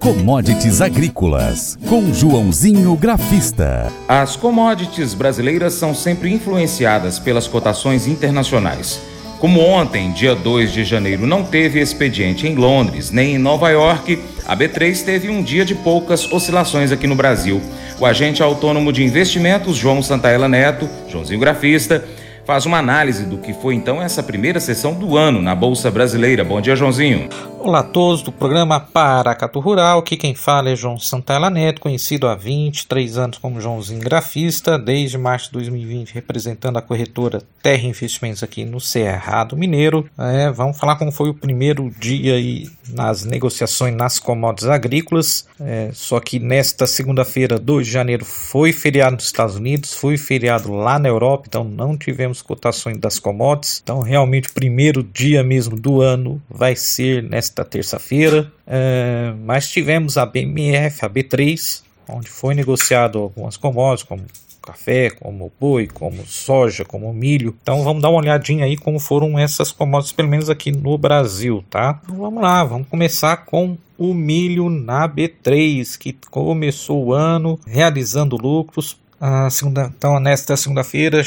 Commodities Agrícolas, com Joãozinho Grafista. As commodities brasileiras são sempre influenciadas pelas cotações internacionais. Como ontem, dia 2 de janeiro, não teve expediente em Londres nem em Nova York, a B3 teve um dia de poucas oscilações aqui no Brasil. O agente autônomo de investimentos, João Santaella Neto, Joãozinho Grafista, faz uma análise do que foi então essa primeira sessão do ano na Bolsa Brasileira. Bom dia, Joãozinho. Olá a todos do programa Paracatu Rural. Aqui quem fala é João Santana Neto, conhecido há 23 anos como Joãozinho Grafista, desde março de 2020 representando a corretora Terra Investimentos aqui no Cerrado Mineiro. É, vamos falar como foi o primeiro dia aí nas negociações nas commodities agrícolas. É, só que nesta segunda-feira, 2 de janeiro, foi feriado nos Estados Unidos, foi feriado lá na Europa, então não tivemos cotações das commodities. Então, realmente, o primeiro dia mesmo do ano vai ser nesta terça-feira. É, mas tivemos a BMF, a B3, onde foi negociado algumas commodities, como café, como boi, como soja, como milho. Então vamos dar uma olhadinha aí como foram essas commodities, pelo menos aqui no Brasil, tá? Então, vamos lá, vamos começar com o milho na B3, que começou o ano realizando lucros. A segunda, então, nesta segunda-feira,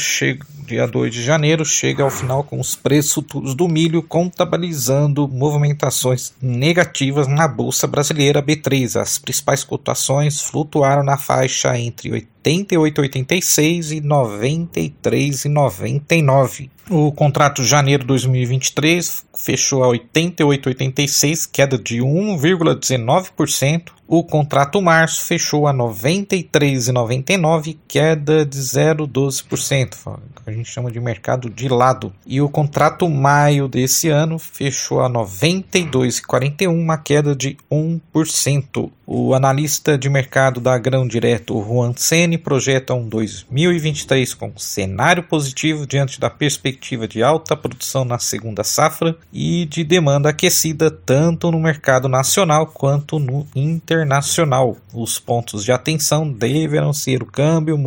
dia 2 de janeiro, chega ao final com os preços do milho contabilizando movimentações negativas na Bolsa Brasileira B3. As principais cotações flutuaram na faixa entre 88,86 e 93,99. O contrato de janeiro de 2023 fechou a 88,86, queda de 1,19%. O contrato março fechou a 93,99, queda de 0,12%. A gente chama de mercado de lado. E o contrato maio desse ano fechou a 92,41, uma queda de 1%. O analista de mercado da Grão Direto, Juan Sene, projeta um 2023 com cenário positivo diante da perspectiva de alta produção na segunda safra e de demanda aquecida tanto no mercado nacional quanto no internacional. Os pontos de atenção deverão ser o câmbio,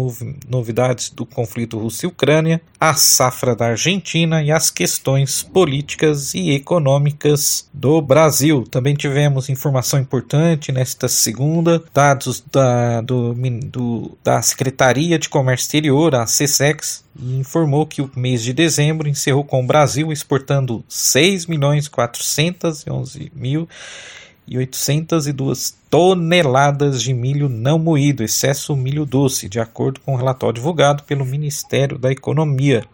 novidades do conflito Rússia-Ucrânia, a safra da Argentina e as questões políticas e econômicas do Brasil. Também tivemos informação importante nesta segunda, dados da, do, do, da Secretaria de Comércio Exterior, a CSEX, informou que o mês de dezembro encerrou com o Brasil exportando 6 milhões 411 mil e 802 toneladas de milho não moído, excesso milho doce, de acordo com o relatório divulgado pelo Ministério da Economia.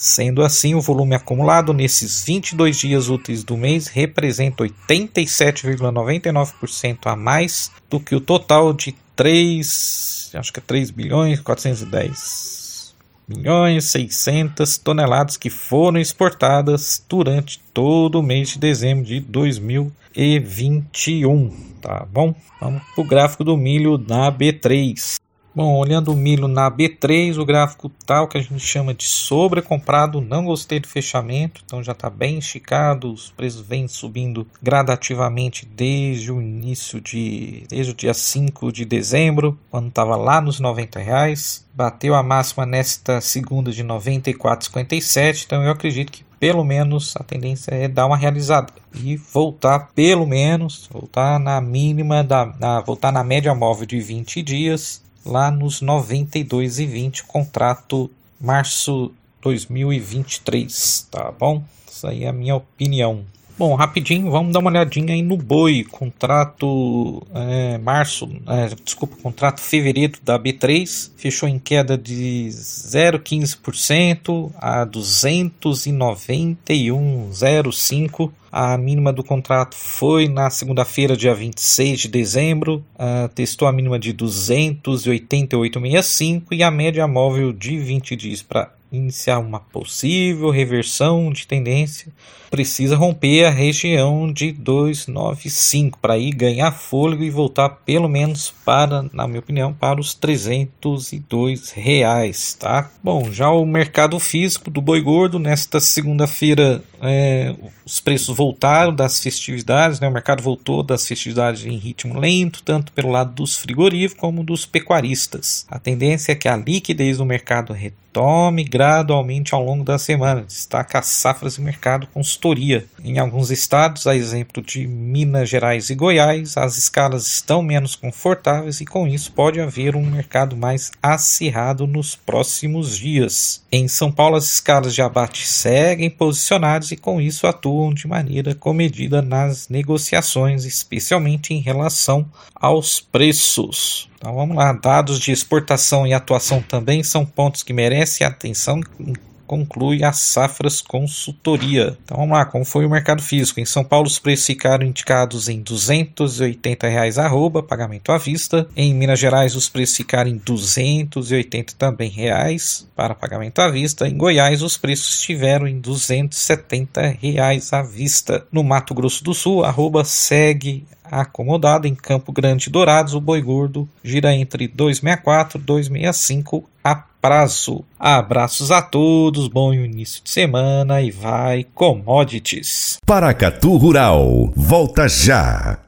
Sendo assim, o volume acumulado nesses 22 dias úteis do mês representa 87,99% a mais do que o total de 3, acho que é 3 bilhões 410 milhões 600 toneladas que foram exportadas durante todo o mês de dezembro de 2021, tá bom? Vamos para o gráfico do milho na B3. Bom, olhando o milho na B3, o gráfico tal que a gente chama de sobrecomprado, não gostei do fechamento, então já está bem esticado, os preços vêm subindo gradativamente desde o início de, desde o dia 5 de dezembro, quando estava lá nos 90 reais, bateu a máxima nesta segunda de 94,57, então eu acredito que pelo menos a tendência é dar uma realizada e voltar pelo menos, voltar na mínima da, na, voltar na média móvel de 20 dias lá nos 92,20, contrato março 2023, tá bom? Isso aí é a minha opinião. Bom, rapidinho, vamos dar uma olhadinha aí no boi, contrato é, março, é, desculpa, contrato fevereiro da B3, fechou em queda de 0,15% a 291,05. A mínima do contrato foi na segunda-feira, dia 26 de dezembro, uh, testou a mínima de 288,65 e a média móvel de 20 dias para iniciar uma possível reversão de tendência, precisa romper a região de 295 para ir ganhar fôlego e voltar pelo menos para, na minha opinião, para os 302 reais, tá? Bom, já o mercado físico do boi gordo nesta segunda-feira é, os preços voltaram das festividades, né, o mercado voltou das festividades em ritmo lento, tanto pelo lado dos frigoríficos como dos pecuaristas. A tendência é que a liquidez do mercado retome gradualmente ao longo da semana, destaca as safras e mercado consultoria. Em alguns estados, a exemplo de Minas Gerais e Goiás, as escalas estão menos confortáveis e com isso pode haver um mercado mais acirrado nos próximos dias. Em São Paulo, as escalas de abate seguem posicionadas e com isso atuam de maneira comedida nas negociações, especialmente em relação aos preços. Então vamos lá, dados de exportação e atuação também são pontos que merecem atenção conclui as Safras Consultoria. Então vamos lá, como foi o mercado físico? Em São Paulo os preços ficaram indicados em 280 reais arroba, pagamento à vista. Em Minas Gerais os preços ficaram em 280 também reais para pagamento à vista. Em Goiás os preços estiveram em 270 reais à vista. No Mato Grosso do Sul, arroba segue acomodado em Campo Grande Dourados, o boi gordo gira entre 264 e 265 a prazo. Abraços a todos, bom início de semana e vai commodities. Paracatu Rural, volta já.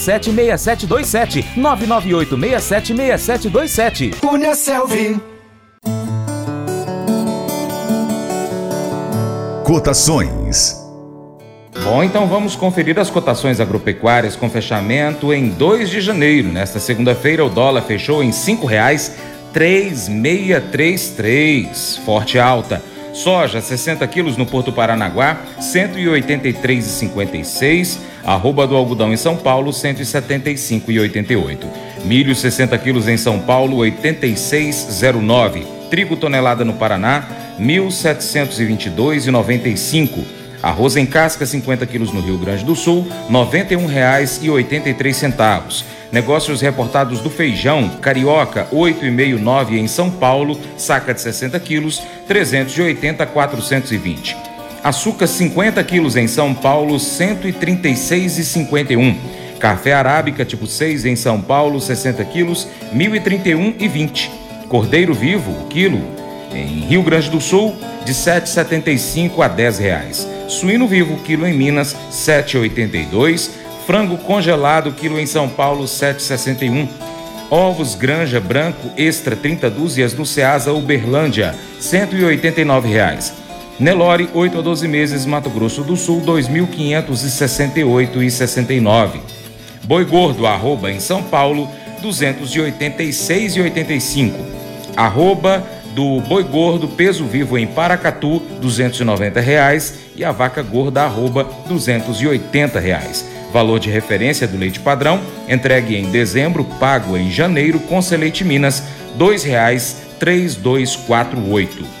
6727 998 676727. Cunha Selvi. Cotações. Bom, então vamos conferir as cotações agropecuárias com fechamento em 2 de janeiro. Nesta segunda-feira, o dólar fechou em R$ 5,3633, forte alta. Soja, 60 quilos no Porto Paranaguá, 183,56. Arroba do algodão em São Paulo, 175,88. Milho, 60 quilos em São Paulo, 86,09. Trigo tonelada no Paraná, 1.722,95. Arroz em casca, 50 quilos no Rio Grande do Sul, R$ 91,83. Negócios reportados do feijão, carioca, 8,59 em São Paulo, saca de 60 quilos, 380 a 420. Açúcar, 50 quilos em São Paulo, 136,51. Café arábica tipo 6 em São Paulo, 60 quilos, 1.031,20. Cordeiro vivo, quilo, em Rio Grande do Sul, de 7,75 a 10 reais. Suíno vivo, quilo em Minas, 7,82. Frango congelado, quilo em São Paulo, 7,61. Ovos Granja Branco Extra 30 dúzias no Ceasa Uberlândia, 189 reais. Nelore, 8 a 12 meses, Mato Grosso do Sul, 2.568,69. Boi Gordo, arroba em São Paulo, 286,85. Arroba do Boi Gordo Peso Vivo em Paracatu, 290 reais, e a Vaca Gorda, arroba, 280 reais. Valor de referência do leite padrão, entregue em dezembro, pago em janeiro com Seleite Minas, R$ 2,3248.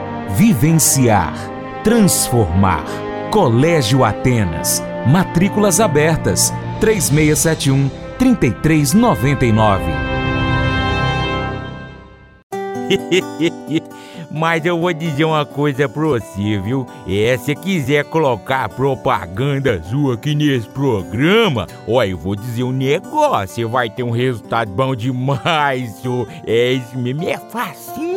vivenciar, transformar. Colégio Atenas. Matrículas abertas. 3671 3399. Mas eu vou dizer uma coisa pra você, viu? É, se quiser colocar propaganda sua aqui nesse programa, ó, eu vou dizer um negócio, você vai ter um resultado bom demais, so. É isso mesmo, é fácil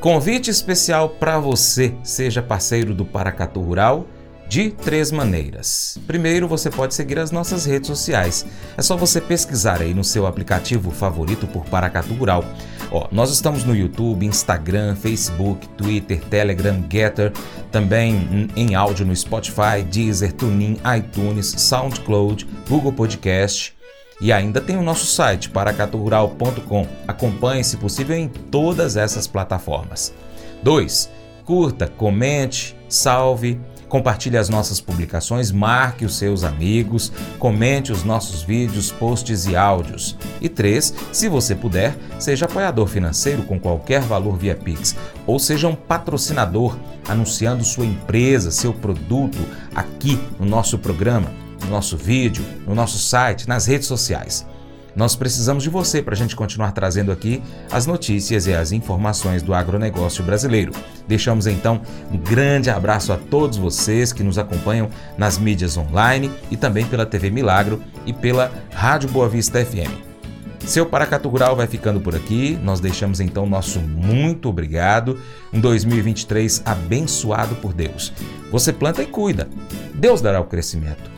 Convite especial para você, seja parceiro do Paracatu Rural, de três maneiras. Primeiro, você pode seguir as nossas redes sociais. É só você pesquisar aí no seu aplicativo favorito por Paracatu Rural. Ó, nós estamos no YouTube, Instagram, Facebook, Twitter, Telegram, Getter, também em áudio no Spotify, Deezer, TuneIn, iTunes, SoundCloud, Google Podcast e ainda tem o nosso site paracaturural.com. Acompanhe, se possível, em todas essas plataformas. 2. Curta, comente, salve, compartilhe as nossas publicações, marque os seus amigos, comente os nossos vídeos, posts e áudios. E 3. Se você puder, seja apoiador financeiro com qualquer valor via Pix ou seja um patrocinador anunciando sua empresa, seu produto aqui no nosso programa no nosso vídeo, no nosso site, nas redes sociais. Nós precisamos de você para a gente continuar trazendo aqui as notícias e as informações do agronegócio brasileiro. Deixamos então um grande abraço a todos vocês que nos acompanham nas mídias online e também pela TV Milagro e pela Rádio Boa Vista FM. Seu Paracatu Rural vai ficando por aqui. Nós deixamos então nosso muito obrigado. Um 2023 abençoado por Deus. Você planta e cuida. Deus dará o crescimento.